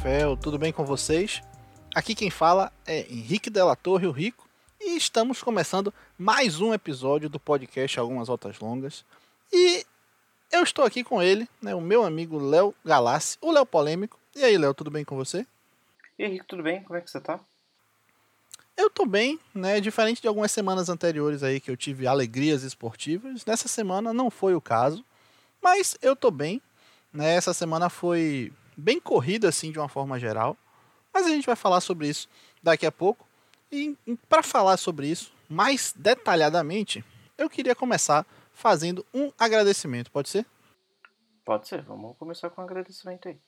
NFL? Tudo bem com vocês? Aqui quem fala é Henrique Della Torre, o Rico, e estamos começando mais um episódio do podcast Algumas Voltas Longas. E eu estou aqui com ele, né, o meu amigo Léo Galassi, o Léo Polêmico. E aí, Léo, tudo bem com você? E aí, Henrique, tudo bem? Como é que você tá? Eu tô bem, né? Diferente de algumas semanas anteriores aí que eu tive alegrias esportivas, nessa semana não foi o caso, mas eu tô bem, né? Essa semana foi bem corrida assim de uma forma geral, mas a gente vai falar sobre isso daqui a pouco. E para falar sobre isso mais detalhadamente, eu queria começar fazendo um agradecimento, pode ser? Pode ser, vamos começar com um agradecimento aí.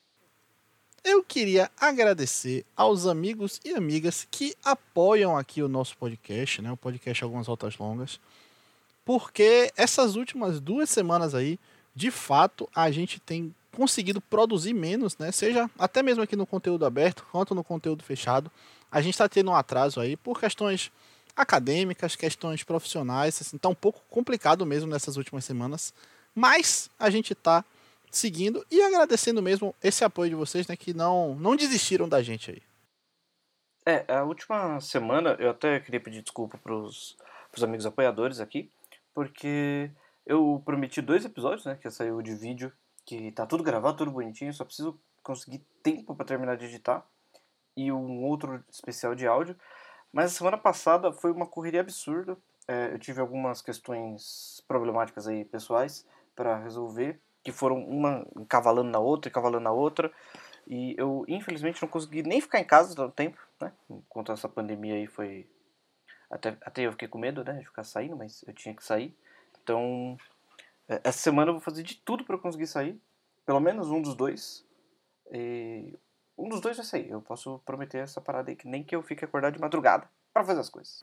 Eu queria agradecer aos amigos e amigas que apoiam aqui o nosso podcast, né? O podcast Algumas Voltas Longas. Porque essas últimas duas semanas aí, de fato, a gente tem conseguido produzir menos, né? Seja até mesmo aqui no conteúdo aberto, quanto no conteúdo fechado. A gente está tendo um atraso aí por questões acadêmicas, questões profissionais, assim, tá um pouco complicado mesmo nessas últimas semanas. Mas a gente está seguindo e agradecendo mesmo esse apoio de vocês, né, que não, não desistiram da gente aí. É, a última semana eu até queria pedir desculpa pros, amigos apoiadores aqui, porque eu prometi dois episódios, né, que saiu de vídeo, que tá tudo gravado, tudo bonitinho, só preciso conseguir tempo para terminar de editar, e um outro especial de áudio. Mas a semana passada foi uma correria absurda, é, eu tive algumas questões problemáticas aí pessoais para resolver, que foram uma encavalando na outra, encavalando na outra. E eu, infelizmente, não consegui nem ficar em casa tanto tempo, né? Enquanto essa pandemia aí foi. Até, até eu fiquei com medo, né? De ficar saindo, mas eu tinha que sair. Então, essa semana eu vou fazer de tudo para conseguir sair. Pelo menos um dos dois. E um dos dois vai sair. Eu posso prometer essa parada aí, que nem que eu fique acordado de madrugada para fazer as coisas.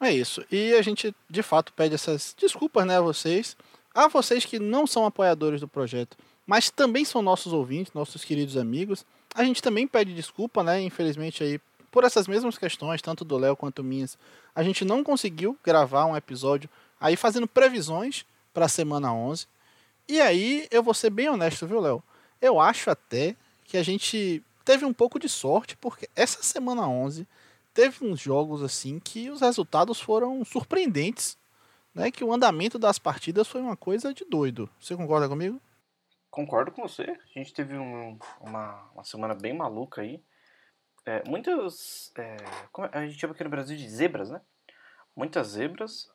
É isso. E a gente, de fato, pede essas desculpas, né, a vocês a vocês que não são apoiadores do projeto, mas também são nossos ouvintes, nossos queridos amigos, a gente também pede desculpa, né? Infelizmente aí por essas mesmas questões, tanto do Léo quanto minhas, a gente não conseguiu gravar um episódio aí fazendo previsões para a semana 11. E aí eu vou ser bem honesto, viu, Léo? Eu acho até que a gente teve um pouco de sorte, porque essa semana 11 teve uns jogos assim que os resultados foram surpreendentes né, que o andamento das partidas foi uma coisa de doido. Você concorda comigo? Concordo com você. A gente teve um, uma, uma semana bem maluca aí. É, muitas. É, a gente chama aqui no Brasil de zebras, né? Muitas zebras,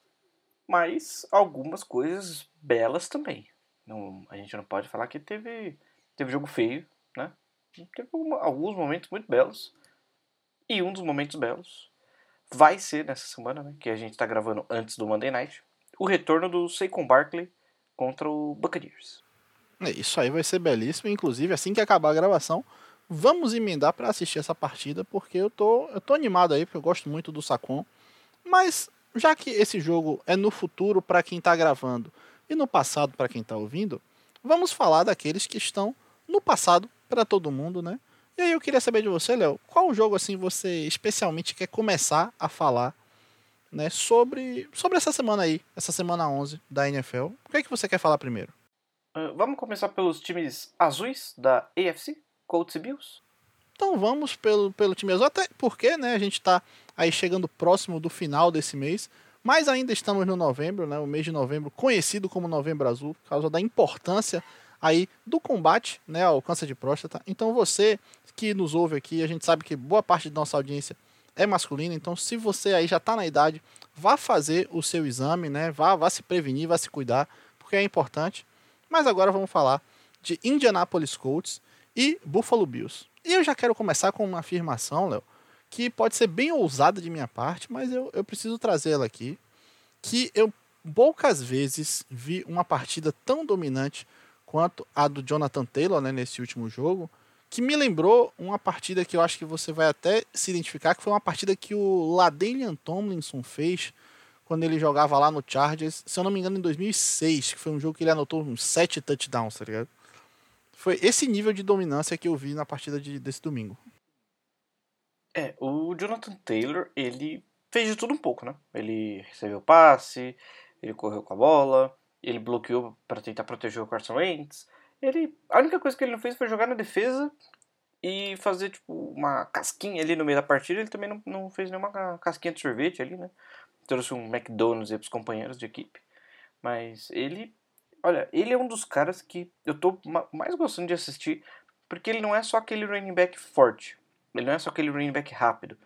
mas algumas coisas belas também. Não, a gente não pode falar que teve, teve jogo feio, né? Teve alguns momentos muito belos. E um dos momentos belos vai ser nessa semana, né? Que a gente está gravando antes do Monday Night o retorno do Saquon Barkley contra o Buccaneers. É, isso aí vai ser belíssimo. Inclusive, assim que acabar a gravação, vamos emendar para assistir essa partida, porque eu tô, eu tô animado aí, porque eu gosto muito do Saquon. Mas, já que esse jogo é no futuro para quem está gravando e no passado para quem está ouvindo, vamos falar daqueles que estão no passado para todo mundo, né? E aí eu queria saber de você, Léo, qual jogo assim você especialmente quer começar a falar né, sobre, sobre essa semana aí, essa semana 11 da NFL. O que é que você quer falar primeiro? Uh, vamos começar pelos times azuis da AFC, Colts e Bills? Então vamos pelo, pelo time azul, até porque né, a gente está aí chegando próximo do final desse mês, mas ainda estamos no novembro, né, o mês de novembro conhecido como Novembro Azul, por causa da importância aí do combate né, ao câncer de próstata. Então você que nos ouve aqui, a gente sabe que boa parte da nossa audiência é masculino, então se você aí já está na idade, vá fazer o seu exame, né? Vá, vá se prevenir, vá se cuidar, porque é importante. Mas agora vamos falar de Indianapolis Colts e Buffalo Bills. E eu já quero começar com uma afirmação, Léo, que pode ser bem ousada de minha parte, mas eu, eu preciso trazê-la aqui. Que eu poucas vezes vi uma partida tão dominante quanto a do Jonathan Taylor né, nesse último jogo que me lembrou uma partida que eu acho que você vai até se identificar, que foi uma partida que o Ladanian Tomlinson fez quando ele jogava lá no Chargers, se eu não me engano, em 2006, que foi um jogo que ele anotou uns 7 touchdowns, tá ligado? Foi esse nível de dominância que eu vi na partida de, desse domingo. É, o Jonathan Taylor, ele fez de tudo um pouco, né? Ele recebeu passe, ele correu com a bola, ele bloqueou para tentar proteger o Carson Wentz, ele. A única coisa que ele não fez foi jogar na defesa e fazer, tipo, uma casquinha ali no meio da partida. Ele também não, não fez nenhuma casquinha de sorvete ali, né? Trouxe um McDonald's aí pros companheiros de equipe. Mas ele. Olha, ele é um dos caras que eu tô mais gostando de assistir. Porque ele não é só aquele running back forte. Ele não é só aquele running back rápido.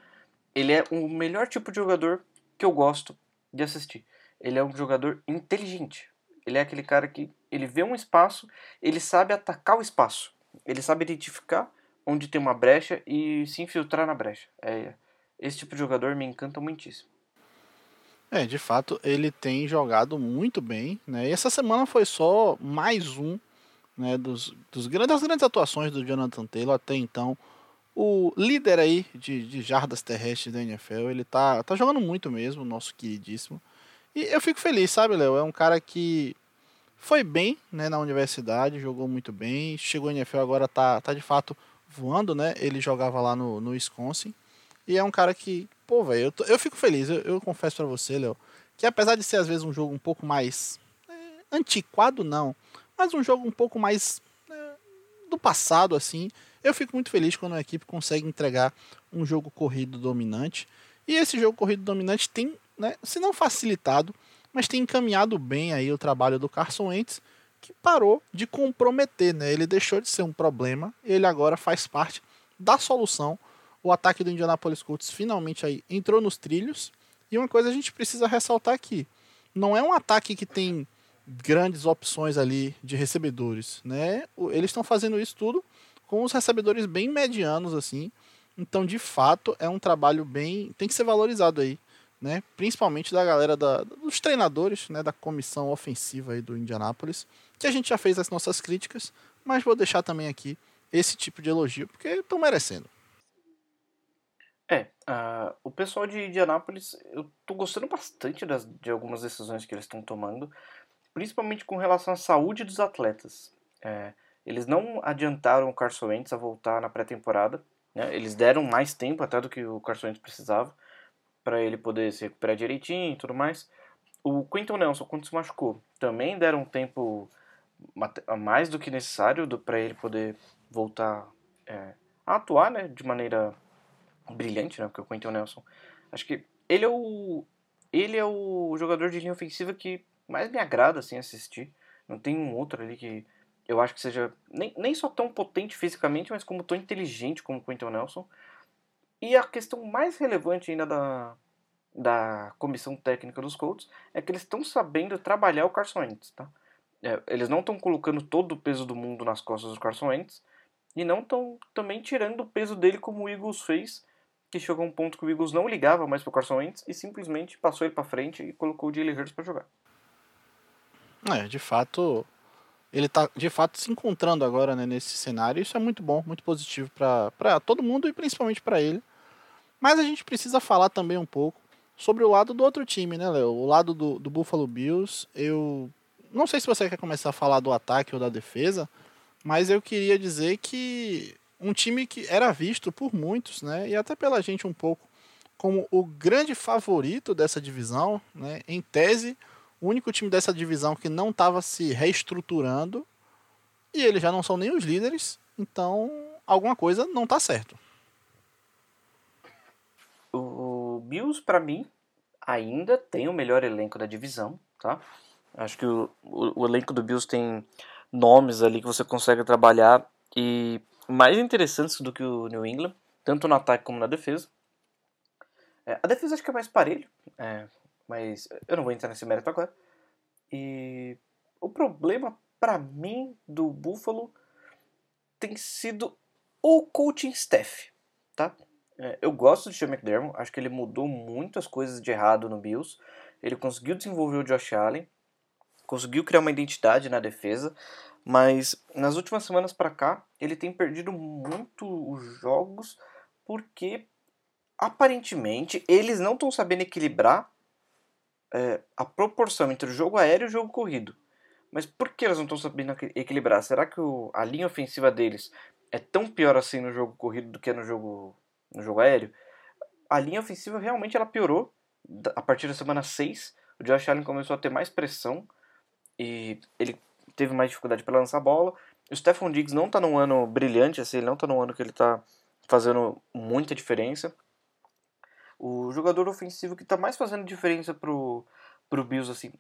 Ele é o melhor tipo de jogador que eu gosto de assistir. Ele é um jogador inteligente. Ele é aquele cara que ele vê um espaço, ele sabe atacar o espaço. Ele sabe identificar onde tem uma brecha e se infiltrar na brecha. É, esse tipo de jogador me encanta muitíssimo. É, de fato, ele tem jogado muito bem, né? E essa semana foi só mais um, né, dos, dos grandes, das grandes atuações do Jonathan Taylor até então. O líder aí de, de jardas terrestres da NFL, ele tá, tá jogando muito mesmo, nosso queridíssimo. E eu fico feliz, sabe, Léo? É um cara que foi bem né, na universidade, jogou muito bem. Chegou em NFL, agora tá, tá de fato voando, né? Ele jogava lá no, no Wisconsin. E é um cara que, pô, velho, eu, eu fico feliz. Eu, eu confesso para você, Léo, que apesar de ser às vezes um jogo um pouco mais é, antiquado, não, mas um jogo um pouco mais é, do passado, assim, eu fico muito feliz quando a equipe consegue entregar um jogo corrido dominante. E esse jogo corrido dominante tem né, se não facilitado, mas tem encaminhado bem aí o trabalho do Carson Wentz, que parou de comprometer, né? Ele deixou de ser um problema, ele agora faz parte da solução. O ataque do Indianapolis Colts finalmente aí entrou nos trilhos. E uma coisa a gente precisa ressaltar aqui, não é um ataque que tem grandes opções ali de recebedores, né? Eles estão fazendo isso tudo com os recebedores bem medianos assim. Então, de fato, é um trabalho bem, tem que ser valorizado aí né? Principalmente da galera da, dos treinadores, né? Da comissão ofensiva aí do Indianapolis, que a gente já fez as nossas críticas, mas vou deixar também aqui esse tipo de elogio porque estão merecendo. É, uh, o pessoal de Indianápolis, eu tô gostando bastante das, de algumas decisões que eles estão tomando, principalmente com relação à saúde dos atletas. É, eles não adiantaram o Carson Wentz a voltar na pré-temporada, né? eles deram mais tempo até do que o Carson Wentz precisava, para ele poder se recuperar direitinho e tudo mais. O Quinton Nelson, quando se machucou, também deram um tempo mais do que necessário para ele poder voltar é, a atuar né, de maneira brilhante, né, porque o Quinton Nelson, acho que ele é o ele é o jogador de linha ofensiva que mais me agrada assim assistir. Não tem um outro ali que eu acho que seja nem, nem só tão potente fisicamente, mas como tão inteligente como o Quinton Nelson. E a questão mais relevante ainda da, da comissão técnica dos Colts é que eles estão sabendo trabalhar o Carson Wentz, tá? É, eles não estão colocando todo o peso do mundo nas costas do Carson Wentz e não estão também tirando o peso dele como o Eagles fez, que chegou a um ponto que o Eagles não ligava mais pro Carson Wentz e simplesmente passou ele para frente e colocou o Jalen Hurts para jogar. É, de fato, ele está de fato se encontrando agora né, nesse cenário. Isso é muito bom, muito positivo para todo mundo e principalmente para ele. Mas a gente precisa falar também um pouco sobre o lado do outro time, né, Léo? O lado do, do Buffalo Bills. Eu não sei se você quer começar a falar do ataque ou da defesa, mas eu queria dizer que um time que era visto por muitos, né, e até pela gente um pouco, como o grande favorito dessa divisão, né, em tese o único time dessa divisão que não estava se reestruturando e eles já não são nem os líderes, então alguma coisa não está certo. O Bills, para mim, ainda tem o melhor elenco da divisão, tá? Acho que o, o, o elenco do Bills tem nomes ali que você consegue trabalhar e mais interessantes do que o New England, tanto no ataque como na defesa. É, a defesa acho que é mais parelho, é, mas eu não vou entrar nesse mérito agora. E o problema para mim do Buffalo tem sido o coaching staff, tá? É, eu gosto de Sean McDermott, acho que ele mudou muitas coisas de errado no Bills. Ele conseguiu desenvolver o Josh Allen, conseguiu criar uma identidade na defesa, mas nas últimas semanas para cá ele tem perdido muito os jogos porque aparentemente eles não estão sabendo equilibrar é, a proporção entre o jogo aéreo e o jogo corrido. Mas por que eles não estão sabendo equilibrar? Será que o, a linha ofensiva deles é tão pior assim no jogo corrido do que no jogo, no jogo aéreo? A linha ofensiva realmente ela piorou a partir da semana 6. O Josh Allen começou a ter mais pressão e ele teve mais dificuldade para lançar a bola. O Stephon Diggs não tá num ano brilhante, assim, ele não tá num ano que ele tá fazendo muita diferença. O jogador ofensivo que tá mais fazendo diferença pro, pro Bills, assim,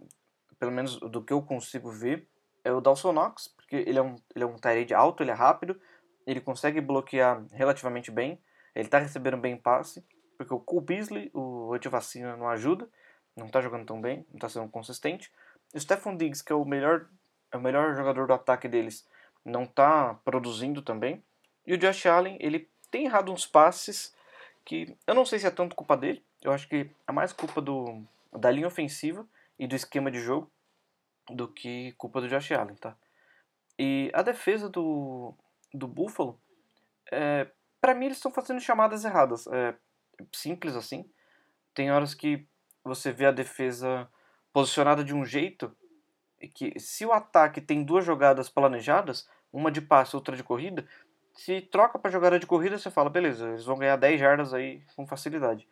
pelo menos do que eu consigo ver, é o Dawson Knox, porque ele é um, ele é um tight alto, ele é rápido, ele consegue bloquear relativamente bem, ele tá recebendo bem passe, porque o Cole Beasley, o antivacina, não ajuda, não tá jogando tão bem, não tá sendo consistente. O Stephon Diggs, que é o melhor, é o melhor jogador do ataque deles, não tá produzindo também. E o Josh Allen, ele tem errado uns passes que eu não sei se é tanto culpa dele, eu acho que é mais culpa do, da linha ofensiva e do esquema de jogo do que culpa do Josh Allen, tá? E a defesa do, do Buffalo, é, para mim eles estão fazendo chamadas erradas. É simples assim. Tem horas que você vê a defesa posicionada de um jeito que se o ataque tem duas jogadas planejadas, uma de passe, outra de corrida, se troca para jogada de corrida, você fala, beleza, eles vão ganhar 10 jardas aí com facilidade.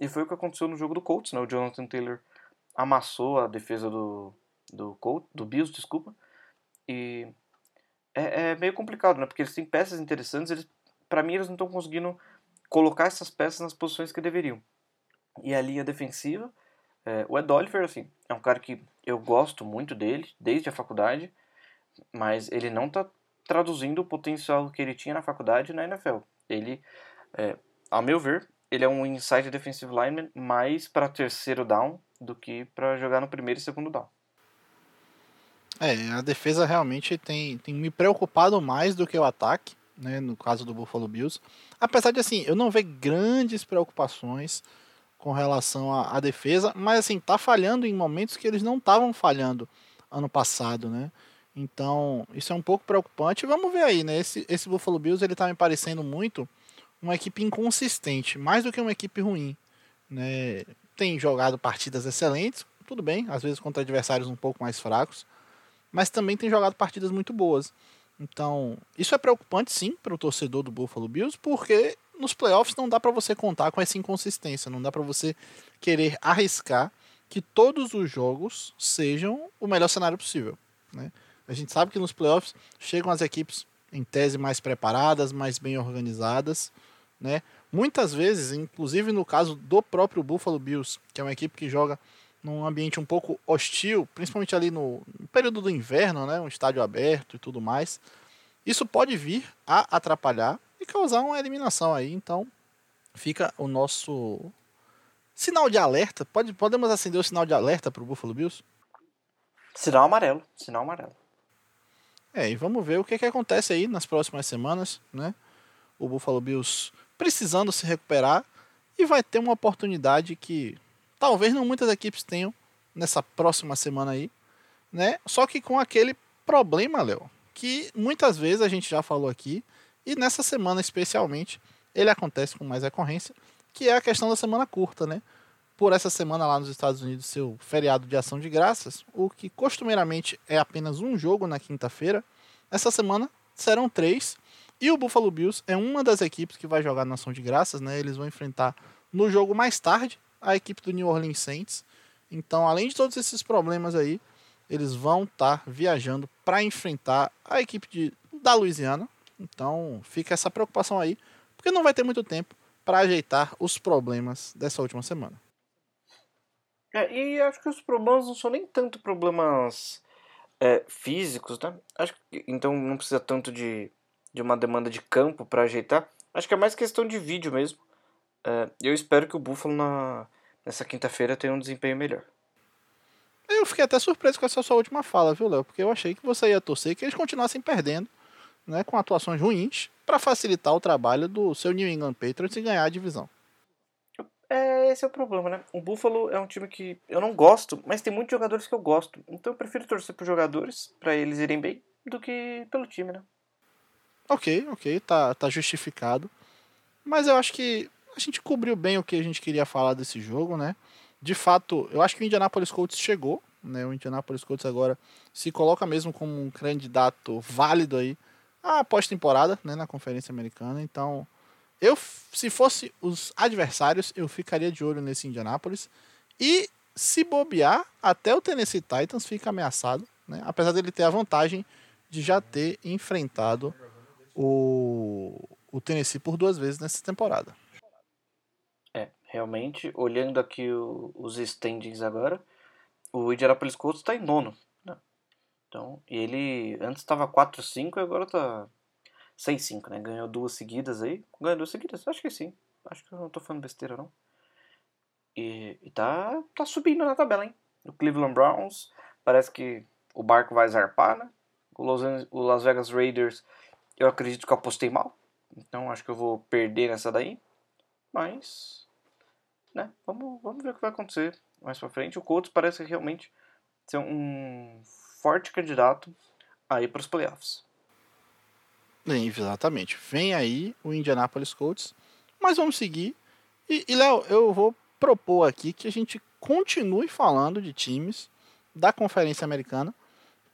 E foi o que aconteceu no jogo do Colts, né? O Jonathan Taylor amassou a defesa do do Colts, do Bills, desculpa. E é, é, meio complicado, né? Porque eles têm peças interessantes, eles para mim eles não estão conseguindo colocar essas peças nas posições que deveriam. E a linha defensiva, é, o Ed Oliver, assim, é um cara que eu gosto muito dele desde a faculdade, mas ele não está traduzindo o potencial que ele tinha na faculdade na NFL. Ele, é, ao meu ver, ele é um inside defensive lineman mais para terceiro down do que para jogar no primeiro e segundo down. É, a defesa realmente tem, tem me preocupado mais do que o ataque, né, no caso do Buffalo Bills. Apesar de assim, eu não ver grandes preocupações com relação à, à defesa, mas assim, tá falhando em momentos que eles não estavam falhando ano passado, né? Então, isso é um pouco preocupante. Vamos ver aí, né? Esse, esse Buffalo Bills ele tá me parecendo muito uma equipe inconsistente, mais do que uma equipe ruim, né? Tem jogado partidas excelentes, tudo bem, às vezes contra adversários um pouco mais fracos, mas também tem jogado partidas muito boas. Então, isso é preocupante sim para o torcedor do Buffalo Bills, porque nos playoffs não dá para você contar com essa inconsistência, não dá para você querer arriscar que todos os jogos sejam o melhor cenário possível. Né? A gente sabe que nos playoffs chegam as equipes em tese mais preparadas, mais bem organizadas, né? Muitas vezes, inclusive no caso do próprio Buffalo Bills, que é uma equipe que joga num ambiente um pouco hostil, principalmente ali no, período do inverno, né, um estádio aberto e tudo mais, isso pode vir a atrapalhar causar uma eliminação aí. Então, fica o nosso sinal de alerta. Pode, podemos acender o sinal de alerta para o Buffalo Bills? Sinal amarelo, sinal amarelo. É, e vamos ver o que, que acontece aí nas próximas semanas, né? O Buffalo Bills precisando se recuperar e vai ter uma oportunidade que talvez não muitas equipes tenham nessa próxima semana aí, né? Só que com aquele problema, Léo, que muitas vezes a gente já falou aqui e nessa semana especialmente ele acontece com mais recorrência, que é a questão da semana curta, né? Por essa semana lá nos Estados Unidos, seu feriado de ação de graças, o que costumeiramente é apenas um jogo na quinta-feira, essa semana serão três. E o Buffalo Bills é uma das equipes que vai jogar na ação de graças, né? Eles vão enfrentar no jogo mais tarde, a equipe do New Orleans Saints. Então, além de todos esses problemas aí, eles vão estar tá viajando para enfrentar a equipe de, da Louisiana. Então, fica essa preocupação aí, porque não vai ter muito tempo para ajeitar os problemas dessa última semana. É, e acho que os problemas não são nem tanto problemas é, físicos, né? Acho que, então não precisa tanto de, de uma demanda de campo para ajeitar. Acho que é mais questão de vídeo mesmo. É, eu espero que o Buffalo na, nessa quinta-feira tenha um desempenho melhor. Eu fiquei até surpreso com essa sua última fala, viu, Léo? Porque eu achei que você ia torcer que eles continuassem perdendo, né, com atuações ruins, para facilitar o trabalho do seu New England Patriots e ganhar a divisão. É, esse é o problema, né? O Buffalo é um time que eu não gosto, mas tem muitos jogadores que eu gosto. Então eu prefiro torcer por jogadores, para eles irem bem, do que pelo time, né? Ok, ok, tá, tá justificado. Mas eu acho que a gente cobriu bem o que a gente queria falar desse jogo, né? De fato, eu acho que o Indianapolis Colts chegou, né? O Indianapolis Colts agora se coloca mesmo como um candidato válido aí à pós-temporada, né, na Conferência Americana. Então, eu se fosse os adversários, eu ficaria de olho nesse Indianapolis e se bobear, até o Tennessee Titans fica ameaçado, né? Apesar dele ter a vantagem de já ter enfrentado o, o Tennessee por duas vezes nessa temporada. É, realmente, olhando aqui o, os standings agora, o Indianapolis Colts está em nono. Então, ele antes estava 4-5 e agora está 6-5, né? Ganhou duas seguidas aí. Ganhou duas seguidas? Acho que sim. Acho que eu não estou falando besteira, não. E, e tá, tá subindo na tabela, hein? O Cleveland Browns parece que o barco vai zarpar, né? O, o Las Vegas Raiders, eu acredito que eu apostei mal. Então acho que eu vou perder nessa daí. Mas, né? Vamos, vamos ver o que vai acontecer mais pra frente. O Colts parece realmente ser um forte candidato aí para os playoffs. Exatamente. Vem aí o Indianapolis Colts. Mas vamos seguir. E, e Léo, eu vou propor aqui que a gente continue falando de times da Conferência Americana,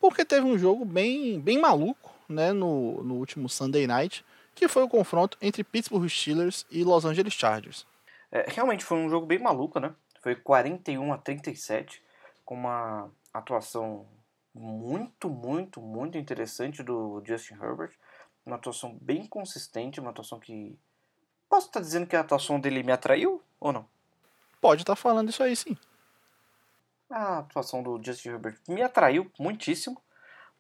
porque teve um jogo bem, bem maluco né, no, no último Sunday Night, que foi o confronto entre Pittsburgh Steelers e Los Angeles Chargers. É, realmente foi um jogo bem maluco, né? Foi 41 a 37, com uma atuação muito, muito, muito interessante do Justin Herbert. Uma atuação bem consistente, uma atuação que. Posso estar dizendo que a atuação dele me atraiu ou não? Pode estar falando isso aí sim. A atuação do Justin Herbert me atraiu muitíssimo,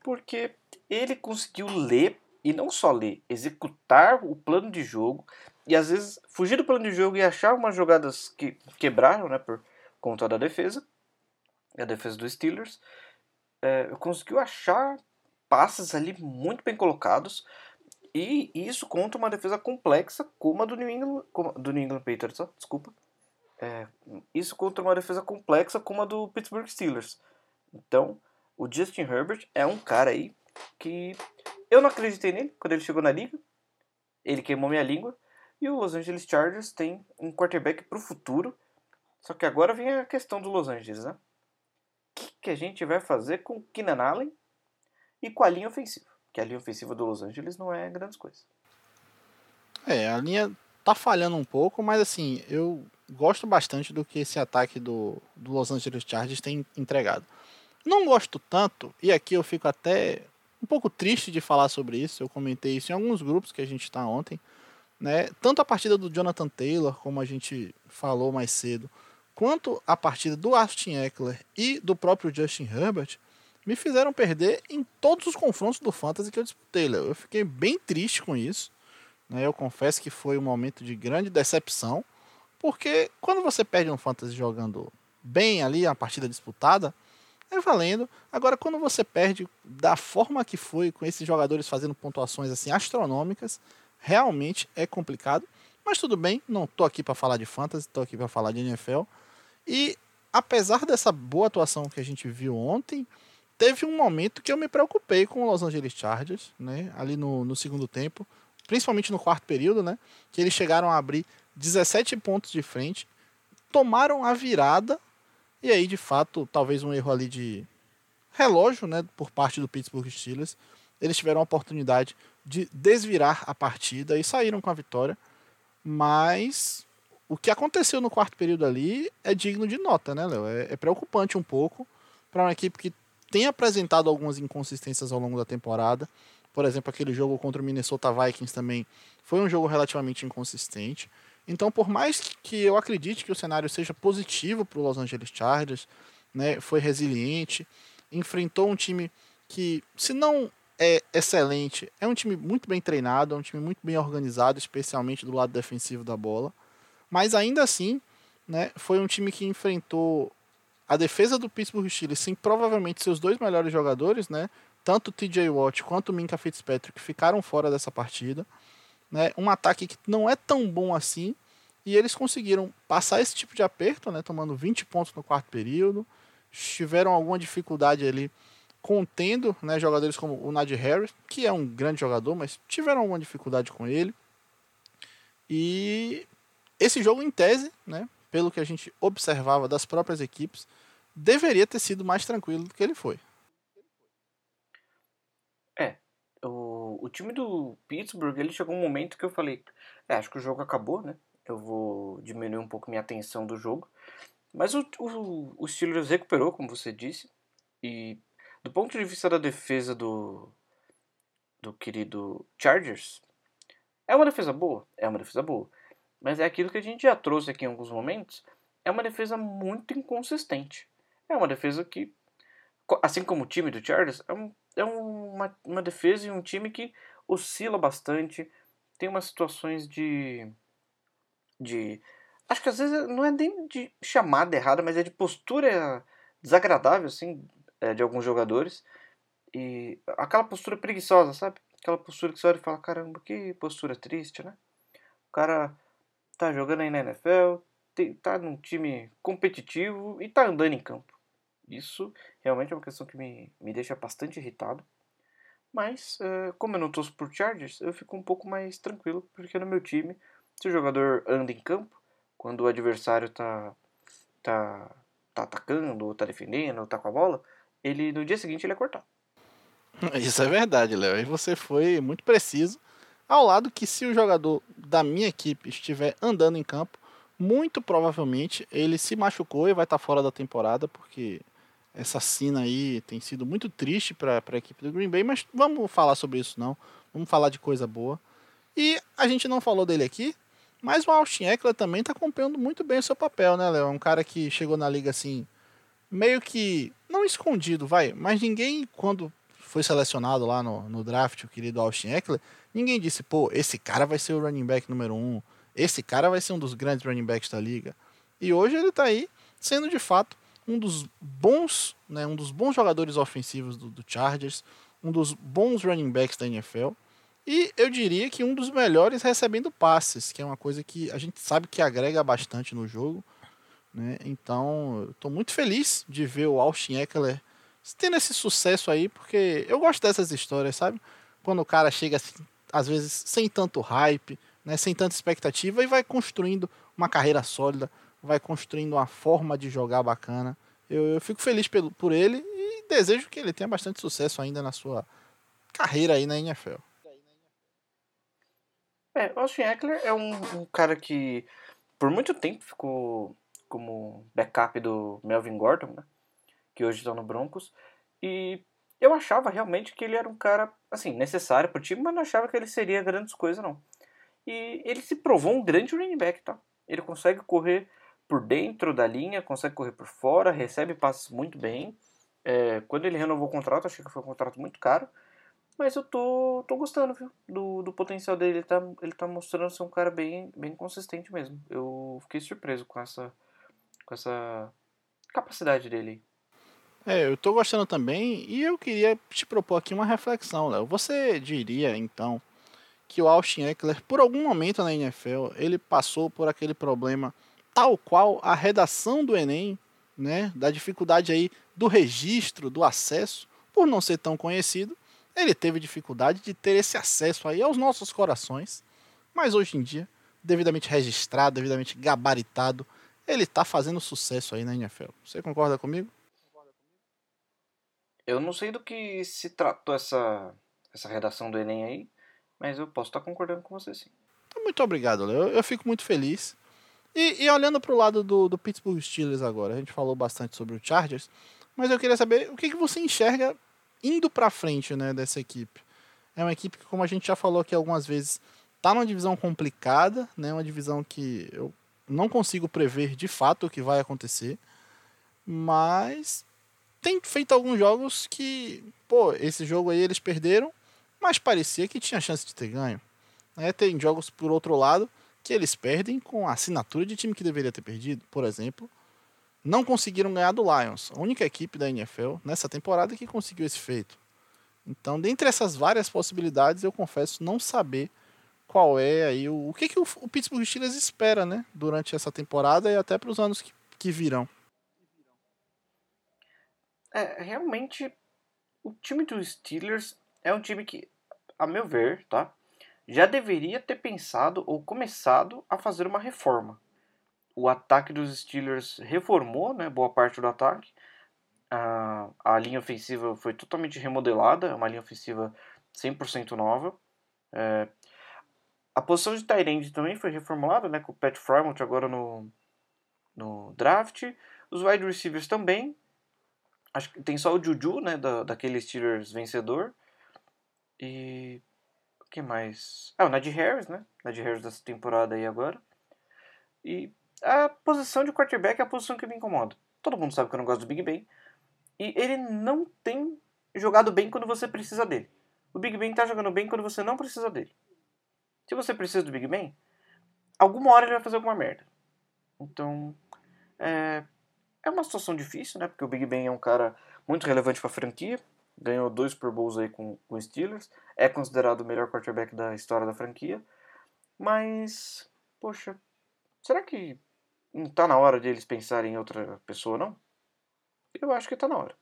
porque ele conseguiu ler, e não só ler, executar o plano de jogo, e às vezes fugir do plano de jogo e achar umas jogadas que quebraram né, por conta da defesa, a defesa dos Steelers. É, conseguiu achar passes ali muito bem colocados, e isso contra uma defesa complexa como a do New England, do New England Patriots, desculpa. É, isso contra uma defesa complexa como a do Pittsburgh Steelers. Então, o Justin Herbert é um cara aí que eu não acreditei nele quando ele chegou na liga. Ele queimou minha língua. E o Los Angeles Chargers tem um quarterback para o futuro. Só que agora vem a questão do Los Angeles, né? Que, a gente vai fazer com Keenan Allen e com a linha ofensiva? Que a linha ofensiva do Los Angeles não é grandes coisas. É, a linha tá falhando um pouco, mas assim, eu gosto bastante do que esse ataque do, do Los Angeles Chargers tem entregado. Não gosto tanto, e aqui eu fico até um pouco triste de falar sobre isso, eu comentei isso em alguns grupos que a gente está ontem, né? Tanto a partida do Jonathan Taylor, como a gente falou mais cedo, quanto a partida do Austin Eckler e do próprio Justin Herbert, me fizeram perder em todos os confrontos do Fantasy que eu disputei. Eu fiquei bem triste com isso. Né? Eu confesso que foi um momento de grande decepção. Porque quando você perde um fantasy jogando bem ali, a partida disputada, é valendo. Agora, quando você perde da forma que foi, com esses jogadores fazendo pontuações assim astronômicas, realmente é complicado. Mas tudo bem, não estou aqui para falar de fantasy, estou aqui para falar de NFL. E apesar dessa boa atuação que a gente viu ontem, teve um momento que eu me preocupei com o Los Angeles Chargers, né? Ali no, no segundo tempo, principalmente no quarto período, né? Que eles chegaram a abrir 17 pontos de frente, tomaram a virada, e aí, de fato, talvez um erro ali de relógio, né, por parte do Pittsburgh Steelers, eles tiveram a oportunidade de desvirar a partida e saíram com a vitória, mas o que aconteceu no quarto período ali é digno de nota, né, Léo? É, é preocupante um pouco para uma equipe que tem apresentado algumas inconsistências ao longo da temporada. Por exemplo, aquele jogo contra o Minnesota Vikings também foi um jogo relativamente inconsistente. Então, por mais que eu acredite que o cenário seja positivo para o Los Angeles Chargers, né, foi resiliente, enfrentou um time que, se não é excelente, é um time muito bem treinado, é um time muito bem organizado, especialmente do lado defensivo da bola. Mas ainda assim, né, foi um time que enfrentou a defesa do Pittsburgh Steelers sem provavelmente seus dois melhores jogadores, né, tanto o TJ Watt quanto o Minka Fitzpatrick ficaram fora dessa partida né, um ataque que não é tão bom assim, e eles conseguiram passar esse tipo de aperto, né, tomando 20 pontos no quarto período, tiveram alguma dificuldade ali contendo né, jogadores como o Nadir Harris, que é um grande jogador, mas tiveram alguma dificuldade com ele. E esse jogo, em tese, né, pelo que a gente observava das próprias equipes, deveria ter sido mais tranquilo do que ele foi. o, o time do Pittsburgh, ele chegou um momento que eu falei, é, acho que o jogo acabou, né? Eu vou diminuir um pouco minha atenção do jogo. Mas o, o, o Steelers recuperou, como você disse. E do ponto de vista da defesa do, do querido Chargers, é uma defesa boa, é uma defesa boa. Mas é aquilo que a gente já trouxe aqui em alguns momentos, é uma defesa muito inconsistente. É uma defesa que, assim como o time do Chargers, é, um, é uma, uma defesa e um time que oscila bastante, tem umas situações de. de. Acho que às vezes não é nem de chamada errada, mas é de postura desagradável, assim, é, de alguns jogadores. E aquela postura preguiçosa, sabe? Aquela postura que você olha e fala: caramba, que postura triste, né? O cara tá jogando aí na NFL, tem, tá num time competitivo e tá andando em campo. Isso realmente é uma questão que me, me deixa bastante irritado. Mas, uh, como eu não torço por Chargers, eu fico um pouco mais tranquilo, porque no meu time, se o jogador anda em campo, quando o adversário tá, tá, tá atacando, ou tá defendendo, ou tá com a bola, ele no dia seguinte ele é cortado. Isso é verdade, Léo. E você foi muito preciso. Ao lado que se o jogador da minha equipe estiver andando em campo, muito provavelmente ele se machucou e vai estar fora da temporada, porque essa cena aí tem sido muito triste para a equipe do Green Bay, mas vamos falar sobre isso não. Vamos falar de coisa boa. E a gente não falou dele aqui, mas o Austin Eckler também está cumprindo muito bem o seu papel, né, Léo? É um cara que chegou na liga assim, meio que, não escondido, vai, mas ninguém, quando foi selecionado lá no, no draft, o querido Austin Eckler, ninguém disse, pô, esse cara vai ser o running back número um, esse cara vai ser um dos grandes running backs da liga. E hoje ele está aí sendo de fato um dos bons, né, um dos bons jogadores ofensivos do, do, Chargers, um dos bons running backs da NFL. E eu diria que um dos melhores recebendo passes, que é uma coisa que a gente sabe que agrega bastante no jogo. Né? Então, estou muito feliz de ver o Austin Eckler tendo esse sucesso aí, porque eu gosto dessas histórias, sabe? Quando o cara chega, assim, às vezes, sem tanto hype, né? sem tanta expectativa, e vai construindo uma carreira sólida, vai construindo uma forma de jogar bacana. Eu, eu fico feliz pelo, por ele e desejo que ele tenha bastante sucesso ainda na sua carreira aí na NFL. É, o Austin Eckler é um, um, cara que por muito tempo ficou como backup do Melvin Gordon, né? Que hoje está no Broncos. E eu achava realmente que ele era um cara, assim, necessário para o time, mas não achava que ele seria grandes coisas, não. E ele se provou um grande running back, tá? Ele consegue correr por dentro da linha, consegue correr por fora, recebe passes muito bem. É, quando ele renovou o contrato, achei que foi um contrato muito caro. Mas eu tô, tô gostando, viu? Do, do potencial dele. Ele tá, ele tá mostrando ser um cara bem, bem consistente mesmo. Eu fiquei surpreso com essa, com essa capacidade dele. É, eu tô gostando também e eu queria te propor aqui uma reflexão, Léo. Você diria, então, que o Austin Eckler, por algum momento na NFL, ele passou por aquele problema tal qual a redação do Enem, né, da dificuldade aí do registro, do acesso, por não ser tão conhecido, ele teve dificuldade de ter esse acesso aí aos nossos corações. Mas hoje em dia, devidamente registrado, devidamente gabaritado, ele está fazendo sucesso aí na NFL. Você concorda comigo? Eu não sei do que se tratou essa, essa redação do Enem aí, mas eu posso estar concordando com você sim. Muito obrigado, Léo. Eu, eu fico muito feliz. E, e olhando para o lado do, do, Pittsburgh Steelers agora, a gente falou bastante sobre o Chargers, mas eu queria saber o que, que você enxerga indo para frente né, dessa equipe. É uma equipe que, como a gente já falou aqui algumas vezes, está numa divisão complicada, né, uma divisão que eu não consigo prever de fato o que vai acontecer, mas tem feito alguns jogos que, pô, esse jogo aí eles perderam, mas parecia que tinha chance de ter ganho. É, tem jogos por outro lado que eles perdem com a assinatura de time que deveria ter perdido. Por exemplo, não conseguiram ganhar do Lions, a única equipe da NFL nessa temporada que conseguiu esse feito. Então, dentre essas várias possibilidades, eu confesso não saber qual é aí o, o que, que o, o Pittsburgh Steelers espera, né, durante essa temporada e até para os anos que, que virão. É, realmente, o time dos Steelers é um time que, a meu ver, tá? já deveria ter pensado ou começado a fazer uma reforma. O ataque dos Steelers reformou né, boa parte do ataque. A, a linha ofensiva foi totalmente remodelada, é uma linha ofensiva 100% nova. É, a posição de Tyrande também foi reformulada, né, com o Pat Frymouth agora no, no draft. Os wide receivers também. Acho que tem só o Juju, né, da, daquele Steelers vencedor. E. O que mais? Ah, o Najee Harris, né? Najee Harris dessa temporada aí agora. E a posição de quarterback é a posição que me incomoda. Todo mundo sabe que eu não gosto do Big Ben. E ele não tem jogado bem quando você precisa dele. O Big Ben tá jogando bem quando você não precisa dele. Se você precisa do Big Ben, alguma hora ele vai fazer alguma merda. Então, é, é uma situação difícil, né? Porque o Big Ben é um cara muito relevante para a franquia. Ganhou dois Super Bowls aí com o Steelers. É considerado o melhor quarterback da história da franquia. Mas, poxa, será que não tá na hora de eles pensarem em outra pessoa, não? Eu acho que tá na hora.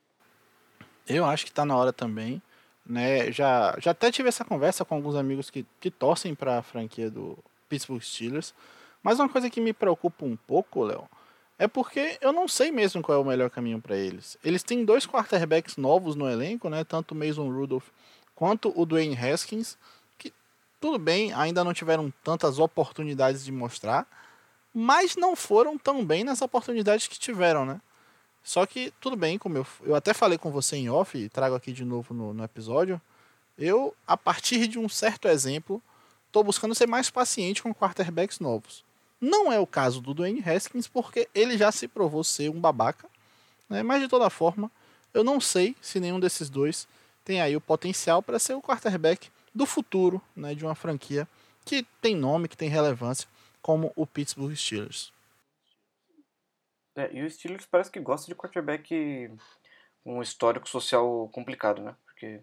Eu acho que tá na hora também. Né, já, já até tive essa conversa com alguns amigos que, que torcem para a franquia do Pittsburgh Steelers. Mas uma coisa que me preocupa um pouco, Léo, é porque eu não sei mesmo qual é o melhor caminho para eles. Eles têm dois quarterbacks novos no elenco, né? Tanto o Mason Rudolph quanto o Dwayne Haskins, que tudo bem, ainda não tiveram tantas oportunidades de mostrar, mas não foram tão bem nas oportunidades que tiveram, né? Só que tudo bem, como eu, eu até falei com você em off e trago aqui de novo no, no episódio, eu, a partir de um certo exemplo, estou buscando ser mais paciente com quarterbacks novos. Não é o caso do Dwayne Haskins, porque ele já se provou ser um babaca. Né? Mas de toda forma, eu não sei se nenhum desses dois tem aí o potencial para ser o quarterback do futuro né, de uma franquia que tem nome, que tem relevância, como o Pittsburgh Steelers. É, e o Steelers parece que gosta de quarterback com um histórico social complicado, né? Porque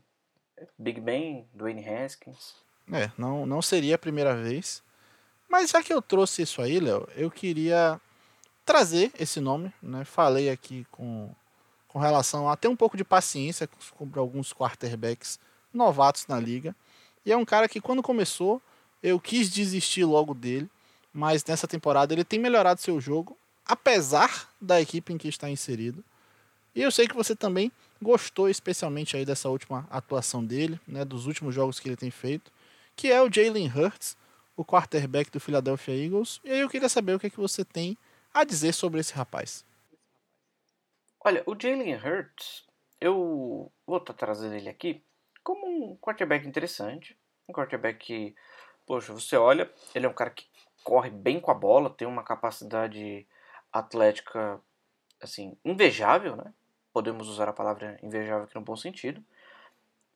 Big Ben, Dwayne Haskins. É, não, não seria a primeira vez. Mas já que eu trouxe isso aí, Léo, eu queria trazer esse nome, né? Falei aqui com, com relação a ter um pouco de paciência com alguns quarterbacks novatos na liga. E é um cara que quando começou, eu quis desistir logo dele, mas nessa temporada ele tem melhorado seu jogo, apesar da equipe em que está inserido. E eu sei que você também gostou especialmente aí dessa última atuação dele, né, dos últimos jogos que ele tem feito, que é o Jalen Hurts, o quarterback do Philadelphia Eagles. E aí eu queria saber o que, é que você tem a dizer sobre esse rapaz. Olha, o Jalen Hurts, eu vou estar tá trazendo ele aqui como um quarterback interessante. Um quarterback que, poxa, você olha, ele é um cara que corre bem com a bola, tem uma capacidade atlética, assim, invejável, né? Podemos usar a palavra invejável aqui no bom sentido.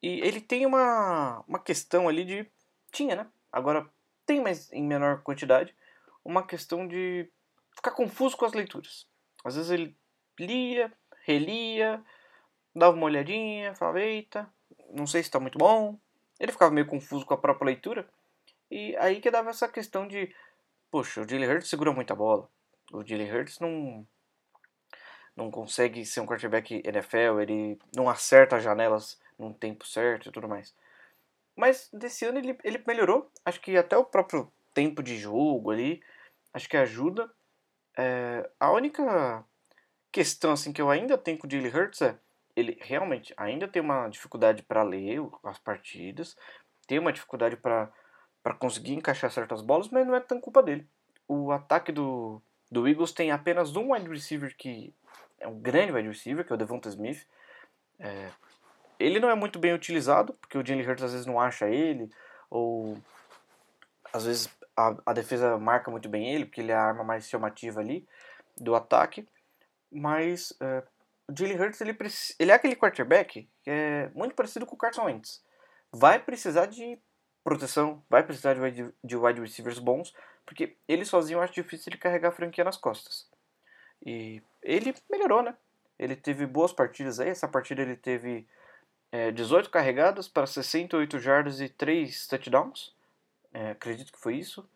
E ele tem uma, uma questão ali de. Tinha, né? Agora tem, mas em menor quantidade, uma questão de ficar confuso com as leituras. Às vezes ele lia, relia, dava uma olhadinha, falava, eita, não sei se está muito bom. Ele ficava meio confuso com a própria leitura. E aí que dava essa questão de, poxa, o Jalen Hurts segura muita bola. O Jalen Hurts não não consegue ser um quarterback NFL, ele não acerta as janelas num tempo certo e tudo mais. Mas desse ano ele, ele melhorou. Acho que até o próprio tempo de jogo ali, acho que ajuda. É, a única questão assim que eu ainda tenho com o Jalen Hurts é ele realmente ainda tem uma dificuldade para ler as partidas, tem uma dificuldade para conseguir encaixar certas bolas, mas não é tão culpa dele. O ataque do, do Eagles tem apenas um wide receiver que é um grande wide receiver, que é o Devonta Smith. É, ele não é muito bem utilizado, porque o Jalen Hurts às vezes não acha ele, ou às vezes a, a defesa marca muito bem ele, porque ele é a arma mais chamativa ali do ataque. Mas uh, o Jalen Hurts ele, ele é aquele quarterback que é muito parecido com o Carson Wentz. Vai precisar de proteção, vai precisar de wide, de wide receivers bons, porque ele sozinho acho difícil de carregar a franquia nas costas. E ele melhorou, né? Ele teve boas partidas aí. Essa partida ele teve é, 18 carregadas para 68 jardas e 3 touchdowns. É, acredito que foi isso.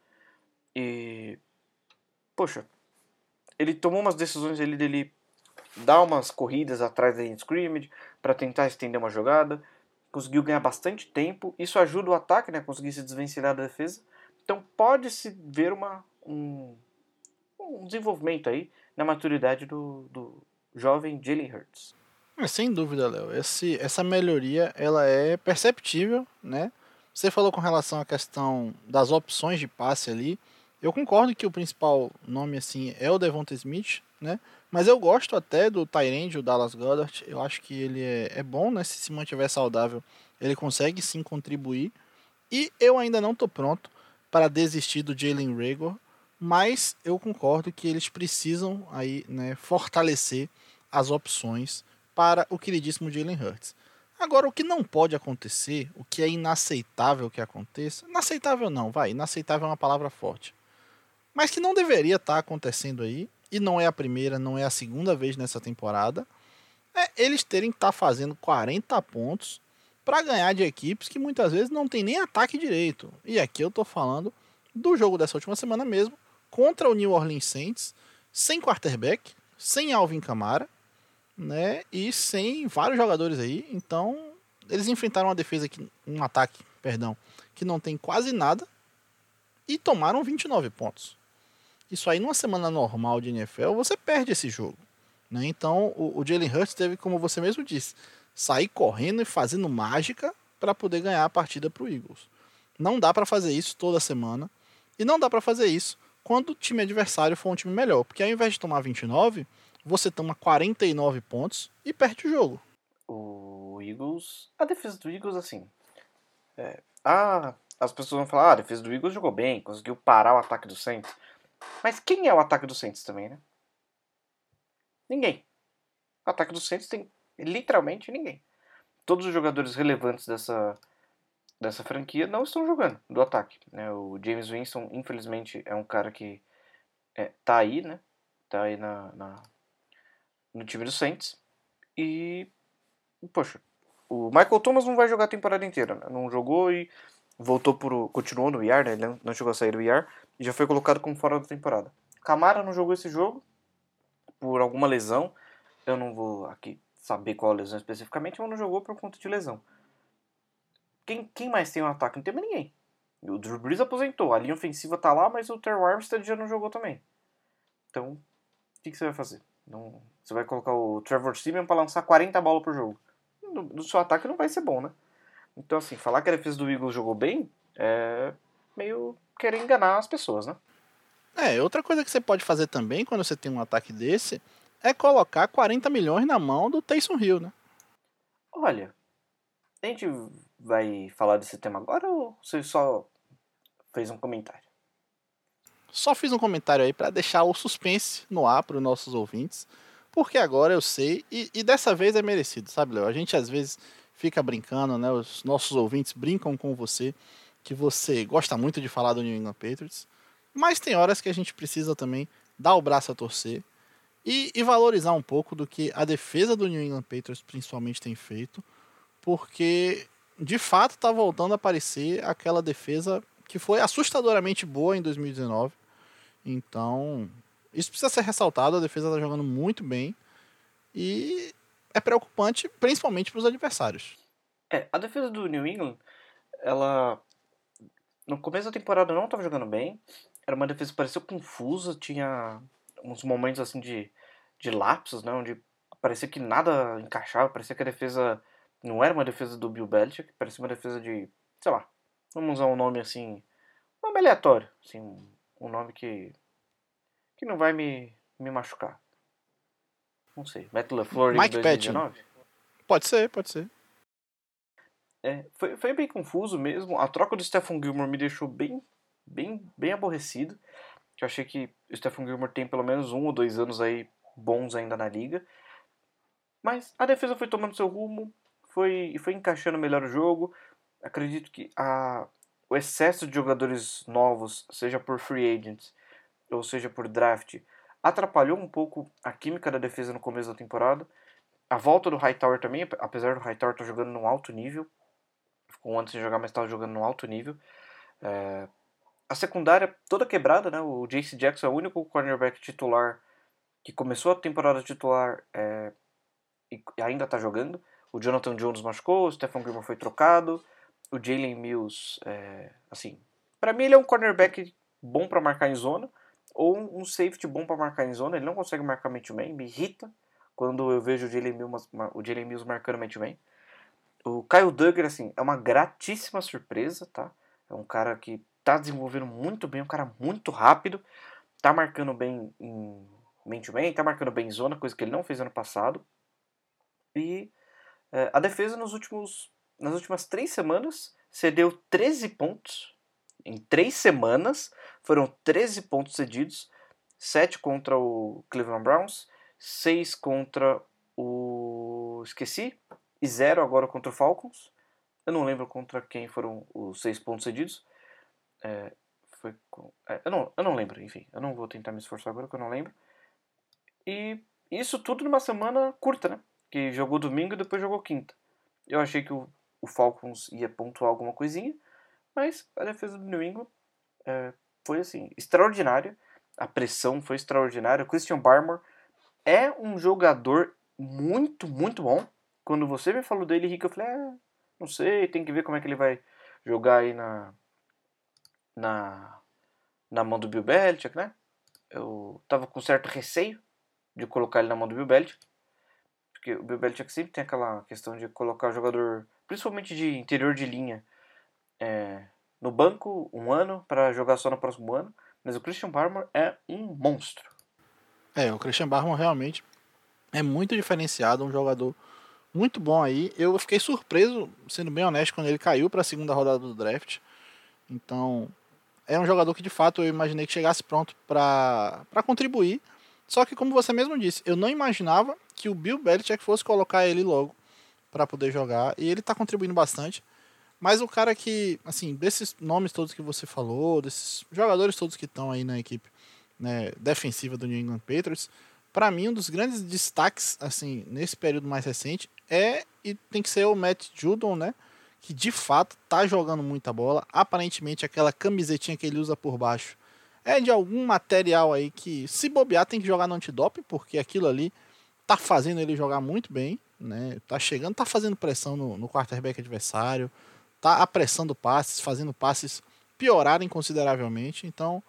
E. Poxa, ele tomou umas decisões ali dele dar umas corridas atrás da scrimmage para tentar estender uma jogada. Conseguiu ganhar bastante tempo. Isso ajuda o ataque, né? Conseguir se desvencilhar da defesa. Então pode-se ver uma, um, um desenvolvimento aí na maturidade do, do jovem Jalen Hurts. É, sem dúvida, Léo. Essa melhoria ela é perceptível, né? Você falou com relação à questão das opções de passe ali. Eu concordo que o principal nome assim é o Devonta Smith, né? Mas eu gosto até do Tyrande, o Dallas Goddard. Eu acho que ele é, é bom, né? Se se mantiver saudável, ele consegue sim contribuir. E eu ainda não tô pronto para desistir do Jalen Rager, mas eu concordo que eles precisam aí, né, fortalecer as opções para o queridíssimo Jalen Hurts. Agora, o que não pode acontecer, o que é inaceitável que aconteça, inaceitável não, vai, inaceitável é uma palavra forte, mas que não deveria estar acontecendo aí, e não é a primeira, não é a segunda vez nessa temporada, é eles terem que estar tá fazendo 40 pontos para ganhar de equipes que muitas vezes não tem nem ataque direito. E aqui eu estou falando do jogo dessa última semana mesmo, contra o New Orleans Saints, sem quarterback, sem Alvin Kamara, né, e sem vários jogadores aí. Então, eles enfrentaram uma defesa que um ataque, perdão, que não tem quase nada e tomaram 29 pontos. Isso aí numa semana normal de NFL, você perde esse jogo. Né? Então o, o Jalen Hurts teve, como você mesmo disse, sair correndo e fazendo mágica para poder ganhar a partida para o Eagles. Não dá para fazer isso toda semana. E não dá para fazer isso quando o time adversário for um time melhor. Porque ao invés de tomar 29, você toma 49 pontos e perde o jogo. O Eagles. A defesa do Eagles, assim. É, as pessoas vão falar: ah, a defesa do Eagles jogou bem, conseguiu parar o ataque do Saints. Mas quem é o ataque do Saints também, né? Ninguém. O ataque do Saints tem literalmente ninguém. Todos os jogadores relevantes dessa, dessa franquia não estão jogando do ataque. Né? O James Winston, infelizmente, é um cara que é, tá aí, né? Tá aí na, na, no time do Saints. E, poxa, o Michael Thomas não vai jogar a temporada inteira. Né? Não jogou e voltou pro. continuou no IR, né? Ele não chegou a sair do IR e já foi colocado como fora da temporada. Camara não jogou esse jogo por alguma lesão. Eu não vou aqui saber qual lesão especificamente, mas não jogou por conta de lesão. Quem, quem mais tem um ataque? Não tem mais ninguém. O Drew Brees aposentou, a linha ofensiva tá lá, mas o Terry Armstead já não jogou também. Então, o que, que você vai fazer? Não, você vai colocar o Trevor Simeon para lançar 40 bolas por jogo. No, no, seu ataque não vai ser bom, né? Então, assim, falar que a defesa do Eagles jogou bem é meio querer enganar as pessoas, né? É, outra coisa que você pode fazer também quando você tem um ataque desse é colocar 40 milhões na mão do Taysom Hill, né? Olha, a gente vai falar desse tema agora ou você só fez um comentário? Só fiz um comentário aí para deixar o suspense no ar para os nossos ouvintes, porque agora eu sei e, e dessa vez é merecido, sabe, Léo? A gente às vezes fica brincando, né? Os nossos ouvintes brincam com você que você gosta muito de falar do New England Patriots, mas tem horas que a gente precisa também dar o braço a torcer e, e valorizar um pouco do que a defesa do New England Patriots principalmente tem feito, porque de fato está voltando a aparecer aquela defesa que foi assustadoramente boa em 2019. Então, isso precisa ser ressaltado, a defesa está jogando muito bem e é preocupante, principalmente para os adversários. É, a defesa do New England, ela no começo da temporada não estava jogando bem. Era uma defesa que parecia confusa, tinha uns momentos assim de, de lapsos, né? Onde parecia que nada encaixava, parecia que a defesa não era uma defesa do Bill Belichick, parecia uma defesa de, sei lá, vamos usar um nome assim, um nome aleatório, assim, um nome que que não vai me, me machucar. Não sei, Matt LaFleur Mike 2019? Patton. Pode ser, pode ser. É, foi, foi bem confuso mesmo. A troca do Stephen Gilmore me deixou bem, bem, bem aborrecido. Eu achei que o Stephen Gilmore tem pelo menos um ou dois anos aí bons ainda na liga. Mas a defesa foi tomando seu rumo, foi, foi encaixando melhor o jogo. Acredito que a, o excesso de jogadores novos, seja por free agents ou seja por draft, atrapalhou um pouco a química da defesa no começo da temporada. A volta do Hightower também, apesar do Hightower estar jogando num alto nível, ficou antes de jogar, mas estava jogando no alto nível. É, a secundária toda quebrada, né? O J.C. Jackson é o único cornerback titular que começou a temporada titular é, e ainda está jogando. O Jonathan Jones machucou, o Stephen Gilmore foi trocado, o Jalen Mills, é, assim, para mim ele é um cornerback bom para marcar em zona ou um safety bom para marcar em zona. Ele não consegue marcar match man, me irrita quando eu vejo o Jalen Mills, o Jalen Mills marcando match man. O Kyle Duggar, assim, é uma gratíssima surpresa, tá? É um cara que tá desenvolvendo muito bem, um cara muito rápido, tá marcando bem em man-to-man, tá marcando bem em zona, coisa que ele não fez ano passado. E é, a defesa nos últimos, nas últimas três semanas cedeu 13 pontos. Em três semanas foram 13 pontos cedidos, 7 contra o Cleveland Browns, 6 contra o. Esqueci, e 0 agora contra o Falcons. Eu não lembro contra quem foram os 6 pontos cedidos. É, foi com, é, eu, não, eu não lembro, enfim. Eu não vou tentar me esforçar agora, que eu não lembro. E isso tudo numa semana curta, né? Que jogou domingo e depois jogou quinta. Eu achei que o, o Falcons ia pontuar alguma coisinha, mas a defesa do New England é, foi assim, extraordinária. A pressão foi extraordinária. O Christian Barmore é um jogador muito, muito bom. Quando você me falou dele, Rick, eu falei, ah, não sei, tem que ver como é que ele vai jogar aí na, na, na mão do Bill Belichick, né? Eu tava com certo receio de colocar ele na mão do Bill Belichick, porque o Bill Belichick sempre tem aquela questão de colocar o jogador, principalmente de interior de linha, é, no banco um ano para jogar só no próximo ano, mas o Christian Barmore é um monstro. É, o Christian Barmore realmente é muito diferenciado, um jogador muito bom aí. Eu fiquei surpreso, sendo bem honesto, quando ele caiu para a segunda rodada do draft. Então, é um jogador que de fato eu imaginei que chegasse pronto para contribuir. Só que, como você mesmo disse, eu não imaginava que o Bill Belichick fosse colocar ele logo para poder jogar. E ele está contribuindo bastante. Mas o cara que, assim, desses nomes todos que você falou, desses jogadores todos que estão aí na equipe né, defensiva do New England Patriots, para mim um dos grandes destaques, assim, nesse período mais recente é e tem que ser o Matt Judon, né? que de fato tá jogando muita bola. Aparentemente aquela camisetinha que ele usa por baixo é de algum material aí que se bobear tem que jogar no antidoping, porque aquilo ali tá fazendo ele jogar muito bem, né? Tá chegando, tá fazendo pressão no, no quarterback adversário, tá apressando passes, fazendo passes piorarem consideravelmente. Então,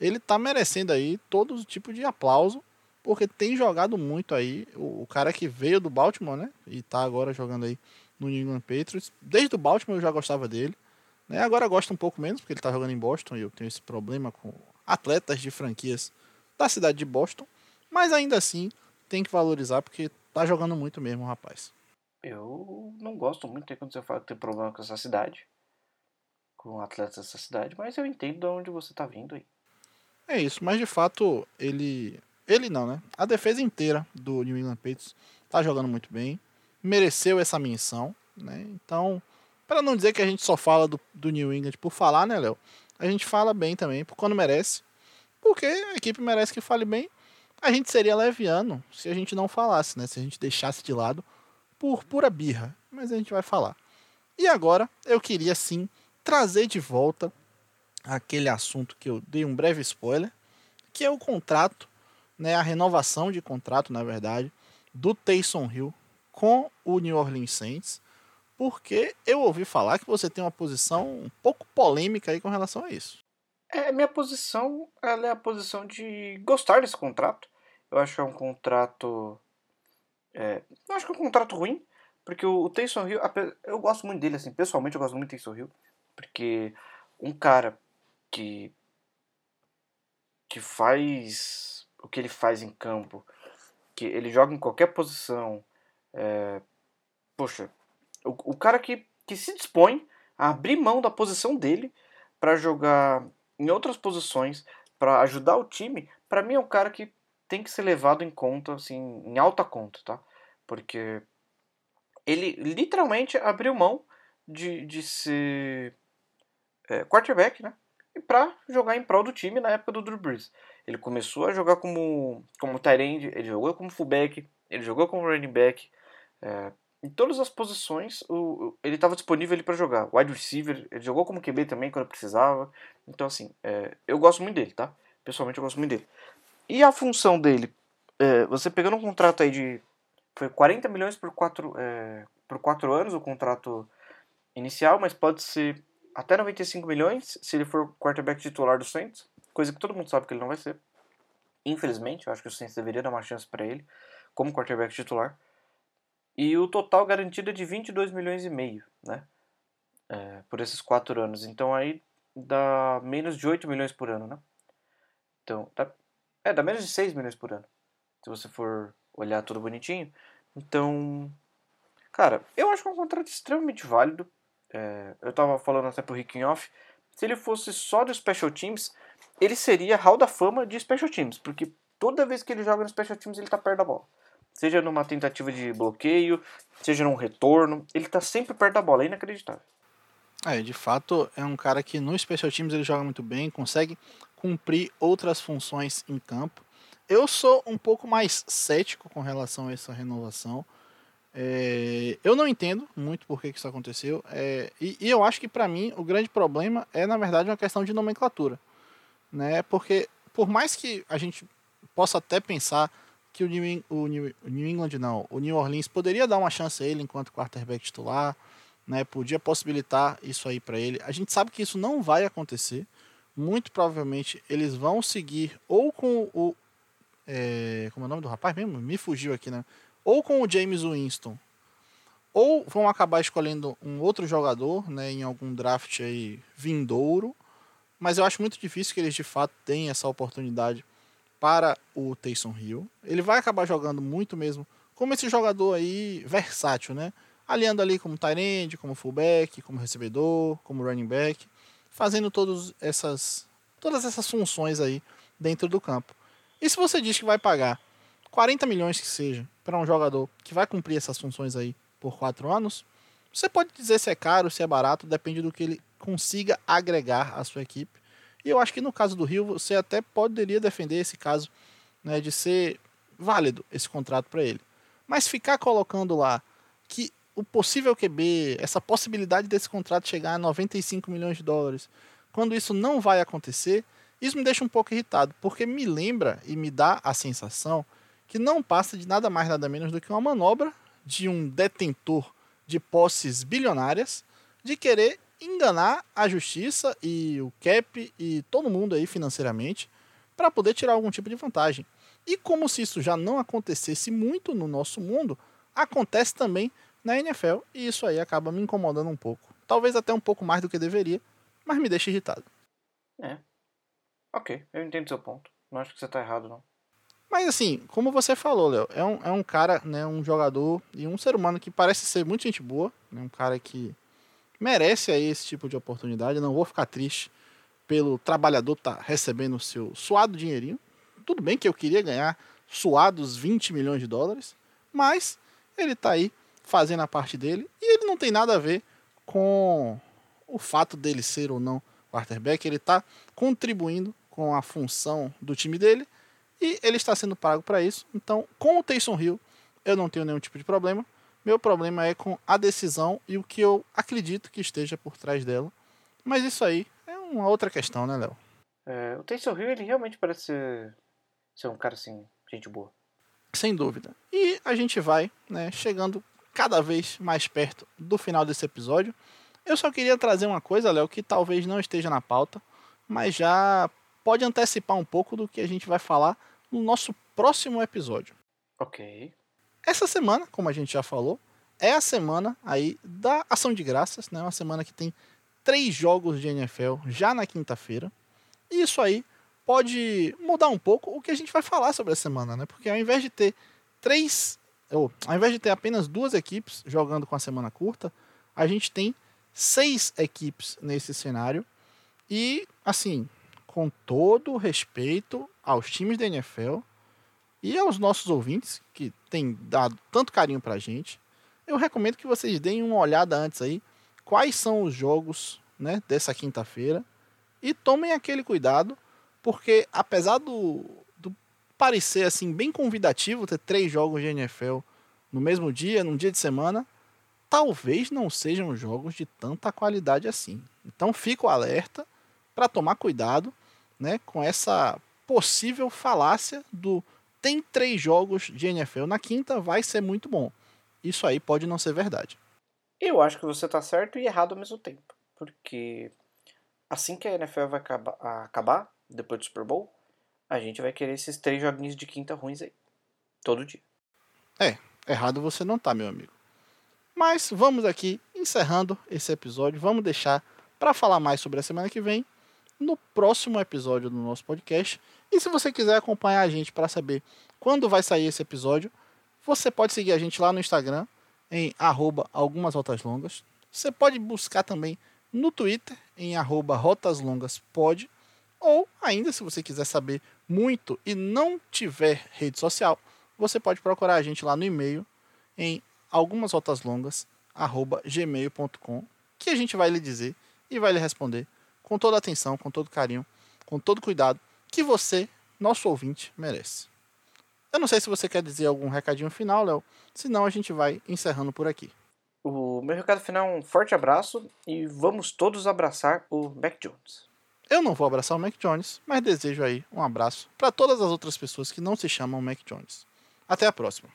ele tá merecendo aí todo tipo de aplauso, porque tem jogado muito aí. O, o cara que veio do Baltimore, né? E tá agora jogando aí no New England Patriots. Desde o Baltimore eu já gostava dele. Né? Agora gosto um pouco menos, porque ele está jogando em Boston e eu tenho esse problema com atletas de franquias da cidade de Boston. Mas ainda assim, tem que valorizar, porque tá jogando muito mesmo, rapaz. Eu não gosto muito quando você fala que tem problema com essa cidade, com atletas dessa cidade, mas eu entendo de onde você tá vindo aí. É isso, mas de fato, ele. Ele não, né? A defesa inteira do New England Patriots tá jogando muito bem mereceu essa menção, né? Então, para não dizer que a gente só fala do, do New England por falar, né, Léo? A gente fala bem também, por quando merece. Porque a equipe merece que fale bem. A gente seria leviano se a gente não falasse, né? Se a gente deixasse de lado por pura birra. Mas a gente vai falar. E agora, eu queria sim trazer de volta aquele assunto que eu dei um breve spoiler, que é o contrato, né, a renovação de contrato, na verdade, do Taysom Hill com o New Orleans Saints, porque eu ouvi falar que você tem uma posição um pouco polêmica aí com relação a isso. É, minha posição ela é a posição de gostar desse contrato. Eu acho que é um contrato. É, eu acho que é um contrato ruim, porque o, o Taysom Hill, eu gosto muito dele, assim, pessoalmente eu gosto muito do Taysom Hill, porque um cara que que faz o que ele faz em campo, que ele joga em qualquer posição, é, poxa, o, o cara que, que se dispõe a abrir mão da posição dele para jogar em outras posições, para ajudar o time, para mim é um cara que tem que ser levado em conta, assim, em alta conta, tá? Porque ele literalmente abriu mão de, de ser é, quarterback, né? E pra jogar em prol do time na época do Drew Brees. Ele começou a jogar como, como tight ele jogou como fullback, ele jogou como running back, é, em todas as posições o, ele estava disponível para jogar. Wide receiver, ele jogou como QB também quando precisava. Então, assim, é, eu gosto muito dele, tá? Pessoalmente, eu gosto muito dele. E a função dele, é, você pegando um contrato aí de. Foi 40 milhões por 4, é, por 4 anos o contrato inicial, mas pode ser até 95 milhões se ele for quarterback titular do Saints, coisa que todo mundo sabe que ele não vai ser. Infelizmente, eu acho que o Saints deveria dar uma chance para ele como quarterback titular. E o total garantido é de 22 milhões e meio, né? É, por esses quatro anos. Então aí dá menos de 8 milhões por ano, né? Então, dá, é, dá menos de 6 milhões por ano. Se você for olhar tudo bonitinho. Então, cara, eu acho que é um contrato extremamente válido. É, eu tava falando até pro Rick Off. Se ele fosse só do Special Teams, ele seria Hall da Fama de Special Teams. Porque toda vez que ele joga no Special Teams, ele tá perto da bola. Seja numa tentativa de bloqueio, seja num retorno, ele tá sempre perto da bola. É inacreditável. É, de fato, é um cara que no Special Teams ele joga muito bem, consegue cumprir outras funções em campo. Eu sou um pouco mais cético com relação a essa renovação. É, eu não entendo muito por que, que isso aconteceu. É, e, e, eu acho que para mim o grande problema é, na verdade, uma questão de nomenclatura. Né? Porque por mais que a gente possa até pensar que o New, o New, New England, não, o New Orleans poderia dar uma chance a ele enquanto quarterback titular, né? Podia possibilitar isso aí para ele. A gente sabe que isso não vai acontecer. Muito provavelmente eles vão seguir ou com o. É, como é o nome do rapaz mesmo? Me fugiu aqui, né? Ou com o James Winston. Ou vão acabar escolhendo um outro jogador, né? Em algum draft aí vindouro. Mas eu acho muito difícil que eles de fato tenham essa oportunidade para o Taysom Hill. Ele vai acabar jogando muito mesmo como esse jogador aí versátil, né? aliando ali como tight como fullback, como recebedor, como running back, fazendo todas essas, todas essas funções aí dentro do campo. E se você diz que vai pagar 40 milhões que seja para um jogador que vai cumprir essas funções aí por 4 anos, você pode dizer se é caro, se é barato, depende do que ele consiga agregar à sua equipe. E eu acho que no caso do Rio, você até poderia defender esse caso né, de ser válido esse contrato para ele. Mas ficar colocando lá que o possível QB, essa possibilidade desse contrato chegar a 95 milhões de dólares, quando isso não vai acontecer, isso me deixa um pouco irritado, porque me lembra e me dá a sensação que não passa de nada mais nada menos do que uma manobra de um detentor de posses bilionárias de querer enganar a justiça e o cap e todo mundo aí financeiramente para poder tirar algum tipo de vantagem. E como se isso já não acontecesse muito no nosso mundo, acontece também na NFL e isso aí acaba me incomodando um pouco. Talvez até um pouco mais do que deveria, mas me deixa irritado. É. Ok, eu entendo seu ponto. Não acho que você tá errado, não. Mas assim, como você falou, Léo, é um, é um cara, né, um jogador e um ser humano que parece ser muito gente boa, né, um cara que merece aí esse tipo de oportunidade. Não vou ficar triste pelo trabalhador estar tá recebendo o seu suado dinheirinho. Tudo bem que eu queria ganhar suados 20 milhões de dólares, mas ele está aí fazendo a parte dele. E ele não tem nada a ver com o fato dele ser ou não quarterback. Ele está contribuindo com a função do time dele e ele está sendo pago para isso. Então, com o Taysom Hill, eu não tenho nenhum tipo de problema. Meu problema é com a decisão e o que eu acredito que esteja por trás dela. Mas isso aí é uma outra questão, né, Léo? É, o Taysom Hill, ele realmente parece ser, ser um cara assim, gente boa. Sem dúvida. E a gente vai, né, chegando cada vez mais perto do final desse episódio. Eu só queria trazer uma coisa, Léo, que talvez não esteja na pauta, mas já pode antecipar um pouco do que a gente vai falar no nosso próximo episódio. Ok. Essa semana, como a gente já falou, é a semana aí da ação de graças, né? Uma semana que tem três jogos de NFL já na quinta-feira. E isso aí pode mudar um pouco o que a gente vai falar sobre a semana, né? Porque ao invés de ter três ou, ao invés de ter apenas duas equipes jogando com a semana curta, a gente tem seis equipes nesse cenário. E, assim, com todo respeito aos times da NFL e aos nossos ouvintes, que têm dado tanto carinho pra gente, eu recomendo que vocês deem uma olhada antes aí, quais são os jogos né, dessa quinta-feira, e tomem aquele cuidado, porque apesar do, parecer assim bem convidativo ter três jogos de NFL no mesmo dia, num dia de semana, talvez não sejam jogos de tanta qualidade assim. Então fico alerta para tomar cuidado, né, com essa possível falácia do tem três jogos de NFL na quinta, vai ser muito bom. Isso aí pode não ser verdade. Eu acho que você está certo e errado ao mesmo tempo, porque assim que a NFL vai acabar, acabar depois do Super Bowl, a gente vai querer esses três joguinhos de quinta ruins aí. Todo dia. É, errado você não tá, meu amigo. Mas vamos aqui encerrando esse episódio. Vamos deixar para falar mais sobre a semana que vem no próximo episódio do nosso podcast. E se você quiser acompanhar a gente para saber quando vai sair esse episódio, você pode seguir a gente lá no Instagram em arroba algumas rotas longas. Você pode buscar também no Twitter em arroba rotaslongaspod. Ou ainda, se você quiser saber muito e não tiver rede social, você pode procurar a gente lá no e-mail em algumas rotas longas gmail.com que a gente vai lhe dizer e vai lhe responder com toda atenção, com todo carinho, com todo cuidado que você, nosso ouvinte, merece. Eu não sei se você quer dizer algum recadinho final, Léo, senão a gente vai encerrando por aqui. O meu recado final é um forte abraço e vamos todos abraçar o Mac Jones. Eu não vou abraçar o Mac Jones, mas desejo aí um abraço para todas as outras pessoas que não se chamam Mac Jones. Até a próxima.